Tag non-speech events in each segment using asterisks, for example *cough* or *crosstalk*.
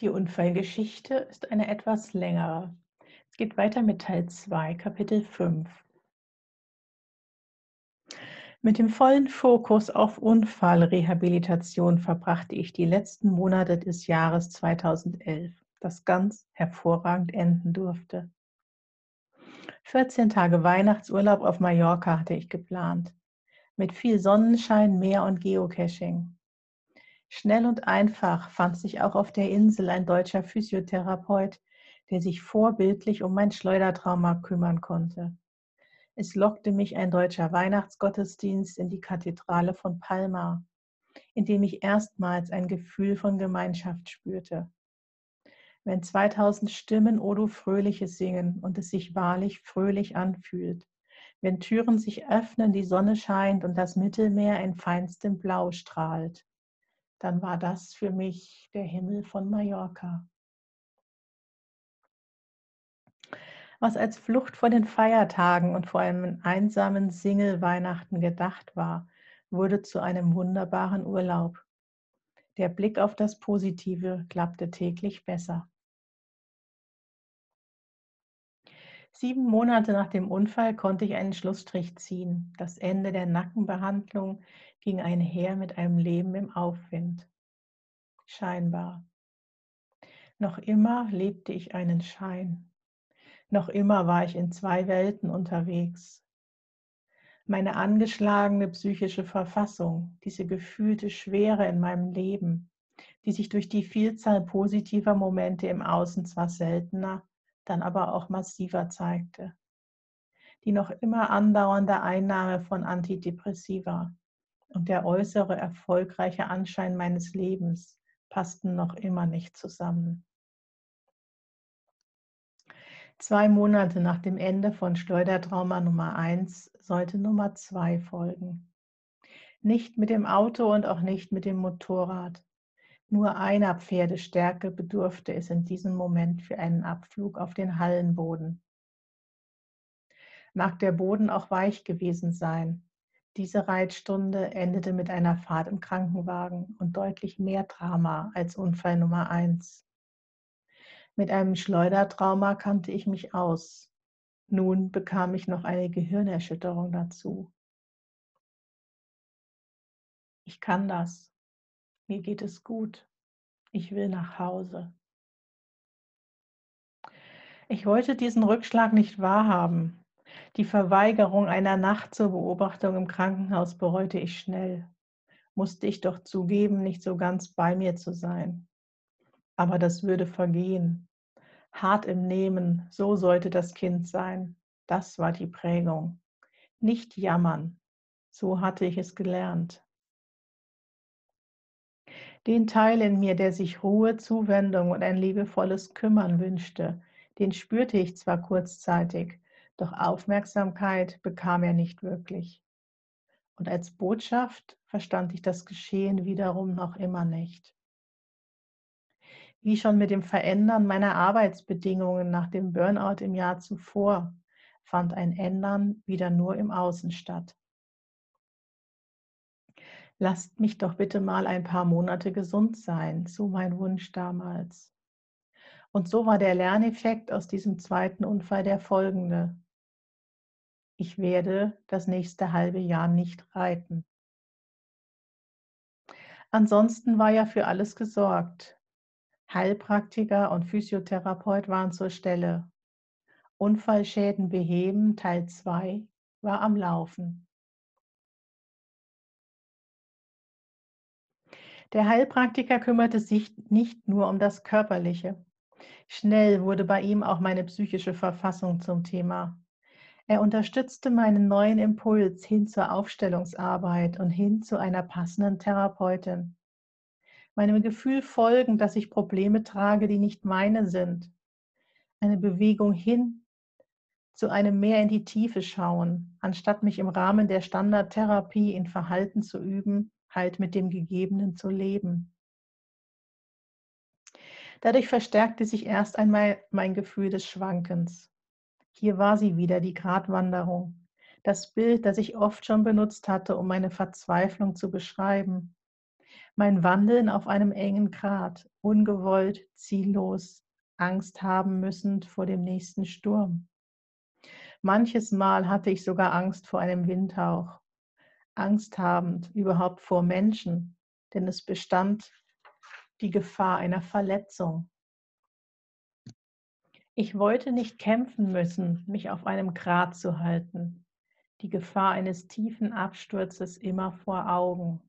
Die Unfallgeschichte ist eine etwas längere. Es geht weiter mit Teil 2, Kapitel 5. Mit dem vollen Fokus auf Unfallrehabilitation verbrachte ich die letzten Monate des Jahres 2011, das ganz hervorragend enden durfte. 14 Tage Weihnachtsurlaub auf Mallorca hatte ich geplant, mit viel Sonnenschein, Meer und Geocaching. Schnell und einfach fand sich auch auf der Insel ein deutscher Physiotherapeut, der sich vorbildlich um mein Schleudertrauma kümmern konnte. Es lockte mich ein deutscher Weihnachtsgottesdienst in die Kathedrale von Palma, in dem ich erstmals ein Gefühl von Gemeinschaft spürte. Wenn 2000 Stimmen Odo Fröhliches singen und es sich wahrlich fröhlich anfühlt, wenn Türen sich öffnen, die Sonne scheint und das Mittelmeer in feinstem Blau strahlt, dann war das für mich der Himmel von Mallorca. Was als Flucht vor den Feiertagen und vor einem einsamen Single-Weihnachten gedacht war, wurde zu einem wunderbaren Urlaub. Der Blick auf das Positive klappte täglich besser. Sieben Monate nach dem Unfall konnte ich einen Schlussstrich ziehen. Das Ende der Nackenbehandlung ging einher mit einem Leben im Aufwind. Scheinbar. Noch immer lebte ich einen Schein. Noch immer war ich in zwei Welten unterwegs. Meine angeschlagene psychische Verfassung, diese gefühlte Schwere in meinem Leben, die sich durch die Vielzahl positiver Momente im Außen zwar seltener, dann aber auch massiver zeigte. Die noch immer andauernde Einnahme von Antidepressiva und der äußere erfolgreiche Anschein meines Lebens passten noch immer nicht zusammen. Zwei Monate nach dem Ende von Schleudertrauma Nummer 1 sollte Nummer 2 folgen. Nicht mit dem Auto und auch nicht mit dem Motorrad. Nur einer Pferdestärke bedurfte es in diesem Moment für einen Abflug auf den Hallenboden. Mag der Boden auch weich gewesen sein. Diese Reitstunde endete mit einer Fahrt im Krankenwagen und deutlich mehr Drama als Unfall Nummer 1. Mit einem Schleudertrauma kannte ich mich aus. Nun bekam ich noch eine Gehirnerschütterung dazu. Ich kann das. Mir geht es gut. Ich will nach Hause. Ich wollte diesen Rückschlag nicht wahrhaben. Die Verweigerung einer Nacht zur Beobachtung im Krankenhaus bereute ich schnell. Musste ich doch zugeben, nicht so ganz bei mir zu sein. Aber das würde vergehen. Hart im Nehmen, so sollte das Kind sein. Das war die Prägung. Nicht jammern. So hatte ich es gelernt. Den Teil in mir, der sich Ruhe, Zuwendung und ein liebevolles Kümmern wünschte, den spürte ich zwar kurzzeitig, doch Aufmerksamkeit bekam er nicht wirklich. Und als Botschaft verstand ich das Geschehen wiederum noch immer nicht. Wie schon mit dem Verändern meiner Arbeitsbedingungen nach dem Burnout im Jahr zuvor, fand ein Ändern wieder nur im Außen statt lasst mich doch bitte mal ein paar Monate gesund sein, so mein Wunsch damals. Und so war der Lerneffekt aus diesem zweiten Unfall der folgende. Ich werde das nächste halbe Jahr nicht reiten. Ansonsten war ja für alles gesorgt. Heilpraktiker und Physiotherapeut waren zur Stelle. Unfallschäden beheben Teil 2 war am Laufen. Der Heilpraktiker kümmerte sich nicht nur um das Körperliche. Schnell wurde bei ihm auch meine psychische Verfassung zum Thema. Er unterstützte meinen neuen Impuls hin zur Aufstellungsarbeit und hin zu einer passenden Therapeutin. Meinem Gefühl folgen, dass ich Probleme trage, die nicht meine sind. Eine Bewegung hin zu einem mehr in die Tiefe schauen, anstatt mich im Rahmen der Standardtherapie in Verhalten zu üben, halt mit dem Gegebenen zu leben. Dadurch verstärkte sich erst einmal mein Gefühl des Schwankens. Hier war sie wieder, die Gratwanderung, das Bild, das ich oft schon benutzt hatte, um meine Verzweiflung zu beschreiben. Mein Wandeln auf einem engen Grat, ungewollt, ziellos, Angst haben müssen vor dem nächsten Sturm. Manches Mal hatte ich sogar Angst vor einem Windhauch, Angst habend überhaupt vor Menschen, denn es bestand die Gefahr einer Verletzung. Ich wollte nicht kämpfen müssen, mich auf einem Grat zu halten, die Gefahr eines tiefen Absturzes immer vor Augen.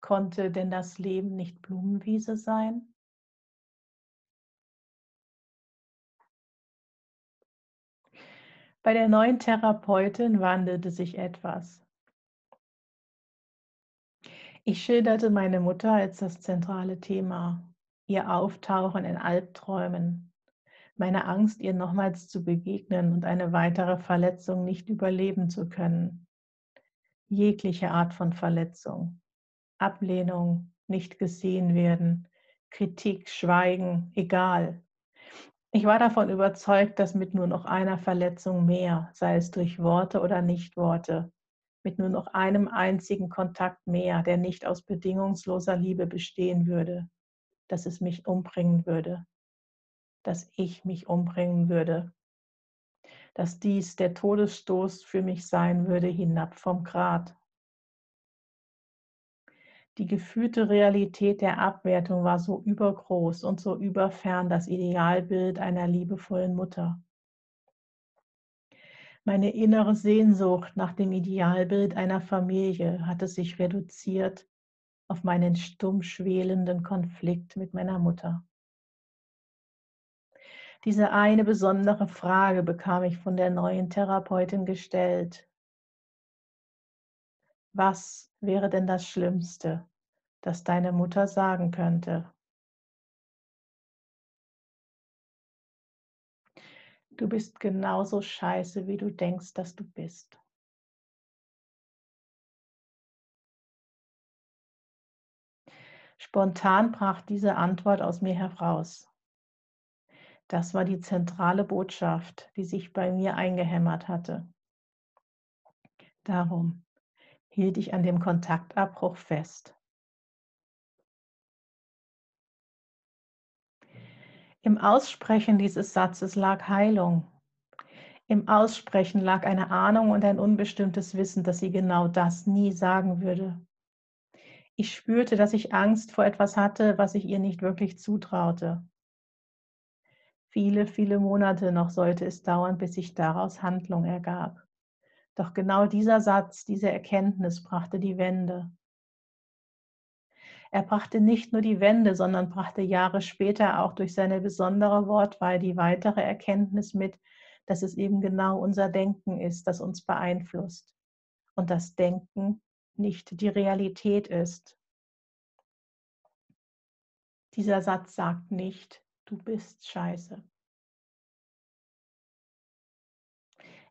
Konnte denn das Leben nicht Blumenwiese sein? Bei der neuen Therapeutin wandelte sich etwas. Ich schilderte meine Mutter als das zentrale Thema, ihr Auftauchen in Albträumen, meine Angst, ihr nochmals zu begegnen und eine weitere Verletzung nicht überleben zu können. Jegliche Art von Verletzung, Ablehnung, nicht gesehen werden, Kritik, Schweigen, egal, ich war davon überzeugt, dass mit nur noch einer Verletzung mehr, sei es durch Worte oder Nichtworte, mit nur noch einem einzigen Kontakt mehr, der nicht aus bedingungsloser Liebe bestehen würde, dass es mich umbringen würde, dass ich mich umbringen würde, dass dies der Todesstoß für mich sein würde hinab vom Grat. Die gefühlte Realität der Abwertung war so übergroß und so überfern das Idealbild einer liebevollen Mutter. Meine innere Sehnsucht nach dem Idealbild einer Familie hatte sich reduziert auf meinen stumm schwelenden Konflikt mit meiner Mutter. Diese eine besondere Frage bekam ich von der neuen Therapeutin gestellt. Was wäre denn das Schlimmste, das deine Mutter sagen könnte? Du bist genauso scheiße, wie du denkst, dass du bist. Spontan brach diese Antwort aus mir heraus. Das war die zentrale Botschaft, die sich bei mir eingehämmert hatte. Darum hielt ich an dem Kontaktabbruch fest. Im Aussprechen dieses Satzes lag Heilung. Im Aussprechen lag eine Ahnung und ein unbestimmtes Wissen, dass sie genau das nie sagen würde. Ich spürte, dass ich Angst vor etwas hatte, was ich ihr nicht wirklich zutraute. Viele, viele Monate noch sollte es dauern, bis sich daraus Handlung ergab. Doch genau dieser Satz, diese Erkenntnis brachte die Wende. Er brachte nicht nur die Wende, sondern brachte Jahre später auch durch seine besondere Wortwahl die weitere Erkenntnis mit, dass es eben genau unser Denken ist, das uns beeinflusst und das Denken nicht die Realität ist. Dieser Satz sagt nicht, du bist scheiße.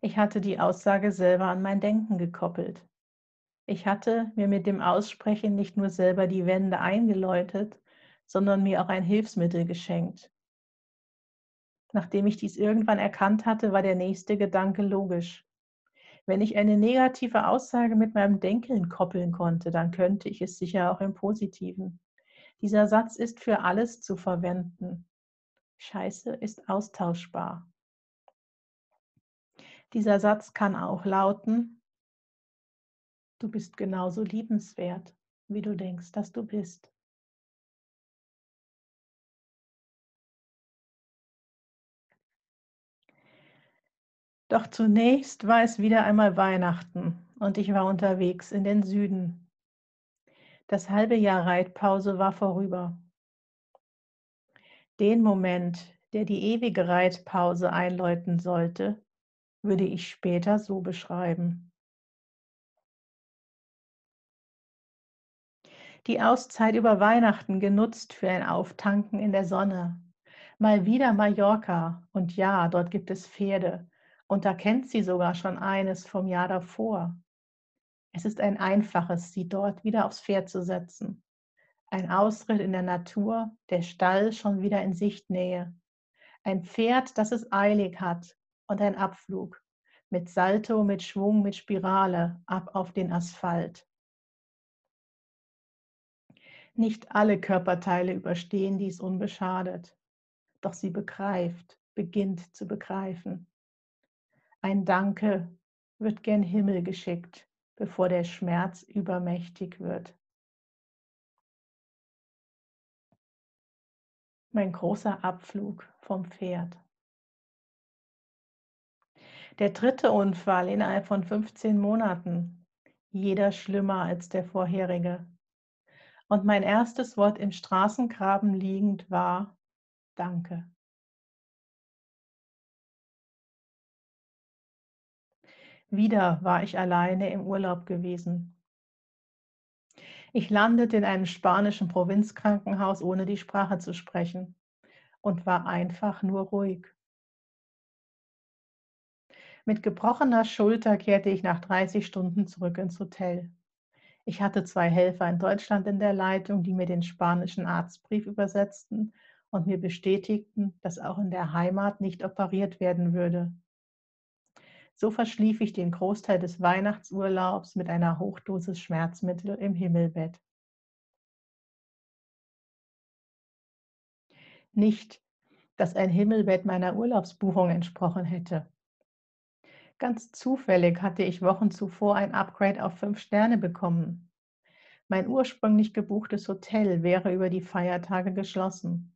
Ich hatte die Aussage selber an mein Denken gekoppelt. Ich hatte mir mit dem Aussprechen nicht nur selber die Wände eingeläutet, sondern mir auch ein Hilfsmittel geschenkt. Nachdem ich dies irgendwann erkannt hatte, war der nächste Gedanke logisch. Wenn ich eine negative Aussage mit meinem Denken koppeln konnte, dann könnte ich es sicher auch im Positiven. Dieser Satz ist für alles zu verwenden. Scheiße ist austauschbar. Dieser Satz kann auch lauten, du bist genauso liebenswert, wie du denkst, dass du bist. Doch zunächst war es wieder einmal Weihnachten und ich war unterwegs in den Süden. Das halbe Jahr Reitpause war vorüber. Den Moment, der die ewige Reitpause einläuten sollte, würde ich später so beschreiben. Die Auszeit über Weihnachten genutzt für ein Auftanken in der Sonne. Mal wieder Mallorca und ja, dort gibt es Pferde und da kennt sie sogar schon eines vom Jahr davor. Es ist ein einfaches, sie dort wieder aufs Pferd zu setzen. Ein Ausritt in der Natur, der Stall schon wieder in Sichtnähe. Ein Pferd, das es eilig hat, und ein Abflug. Mit Salto, mit Schwung, mit Spirale ab auf den Asphalt. Nicht alle Körperteile überstehen dies unbeschadet, doch sie begreift, beginnt zu begreifen. Ein Danke wird gen Himmel geschickt, bevor der Schmerz übermächtig wird. Mein großer Abflug vom Pferd. Der dritte Unfall innerhalb von 15 Monaten, jeder schlimmer als der vorherige. Und mein erstes Wort im Straßengraben liegend war Danke. Wieder war ich alleine im Urlaub gewesen. Ich landete in einem spanischen Provinzkrankenhaus, ohne die Sprache zu sprechen und war einfach nur ruhig. Mit gebrochener Schulter kehrte ich nach 30 Stunden zurück ins Hotel. Ich hatte zwei Helfer in Deutschland in der Leitung, die mir den spanischen Arztbrief übersetzten und mir bestätigten, dass auch in der Heimat nicht operiert werden würde. So verschlief ich den Großteil des Weihnachtsurlaubs mit einer Hochdosis Schmerzmittel im Himmelbett. Nicht, dass ein Himmelbett meiner Urlaubsbuchung entsprochen hätte. Ganz zufällig hatte ich Wochen zuvor ein Upgrade auf fünf Sterne bekommen. Mein ursprünglich gebuchtes Hotel wäre über die Feiertage geschlossen.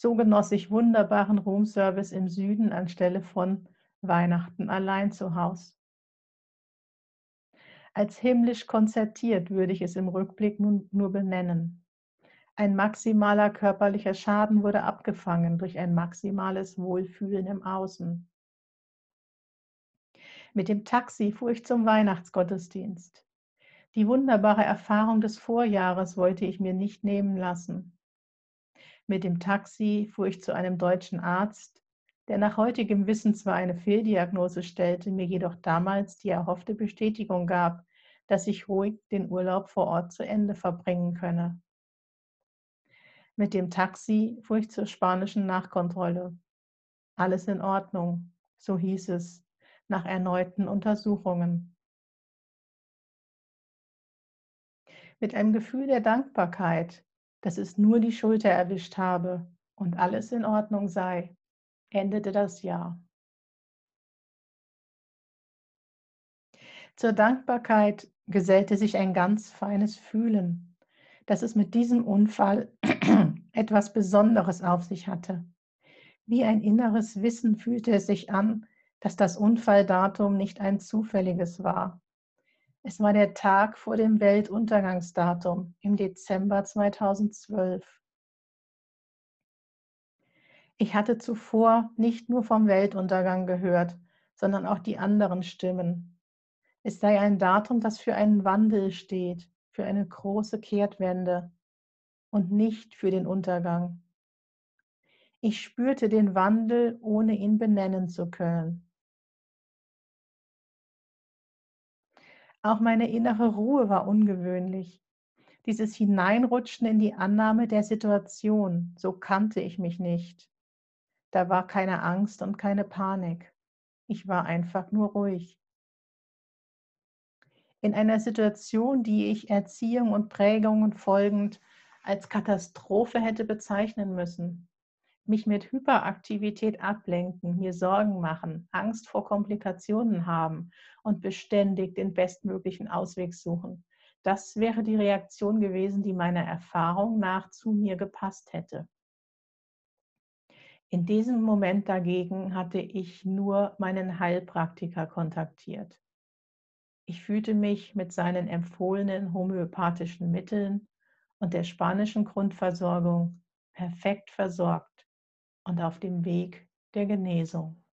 So genoss ich wunderbaren Roomservice im Süden anstelle von Weihnachten allein zu Haus. Als himmlisch konzertiert würde ich es im Rückblick nun nur benennen. Ein maximaler körperlicher Schaden wurde abgefangen durch ein maximales Wohlfühlen im Außen. Mit dem Taxi fuhr ich zum Weihnachtsgottesdienst. Die wunderbare Erfahrung des Vorjahres wollte ich mir nicht nehmen lassen. Mit dem Taxi fuhr ich zu einem deutschen Arzt, der nach heutigem Wissen zwar eine Fehldiagnose stellte, mir jedoch damals die erhoffte Bestätigung gab, dass ich ruhig den Urlaub vor Ort zu Ende verbringen könne. Mit dem Taxi fuhr ich zur spanischen Nachkontrolle. Alles in Ordnung, so hieß es, nach erneuten Untersuchungen. Mit einem Gefühl der Dankbarkeit dass es nur die Schulter erwischt habe und alles in Ordnung sei, endete das Jahr. Zur Dankbarkeit gesellte sich ein ganz feines Fühlen, dass es mit diesem Unfall *clears throat* etwas Besonderes auf sich hatte. Wie ein inneres Wissen fühlte es sich an, dass das Unfalldatum nicht ein zufälliges war, es war der Tag vor dem Weltuntergangsdatum im Dezember 2012. Ich hatte zuvor nicht nur vom Weltuntergang gehört, sondern auch die anderen Stimmen. Es sei ein Datum, das für einen Wandel steht, für eine große Kehrtwende und nicht für den Untergang. Ich spürte den Wandel, ohne ihn benennen zu können. Auch meine innere Ruhe war ungewöhnlich. Dieses Hineinrutschen in die Annahme der Situation, so kannte ich mich nicht. Da war keine Angst und keine Panik. Ich war einfach nur ruhig. In einer Situation, die ich Erziehung und Prägungen folgend als Katastrophe hätte bezeichnen müssen, mich mit Hyperaktivität ablenken, mir Sorgen machen, Angst vor Komplikationen haben und beständig den bestmöglichen Ausweg suchen. Das wäre die Reaktion gewesen, die meiner Erfahrung nach zu mir gepasst hätte. In diesem Moment dagegen hatte ich nur meinen Heilpraktiker kontaktiert. Ich fühlte mich mit seinen empfohlenen homöopathischen Mitteln und der spanischen Grundversorgung perfekt versorgt und auf dem Weg der Genesung.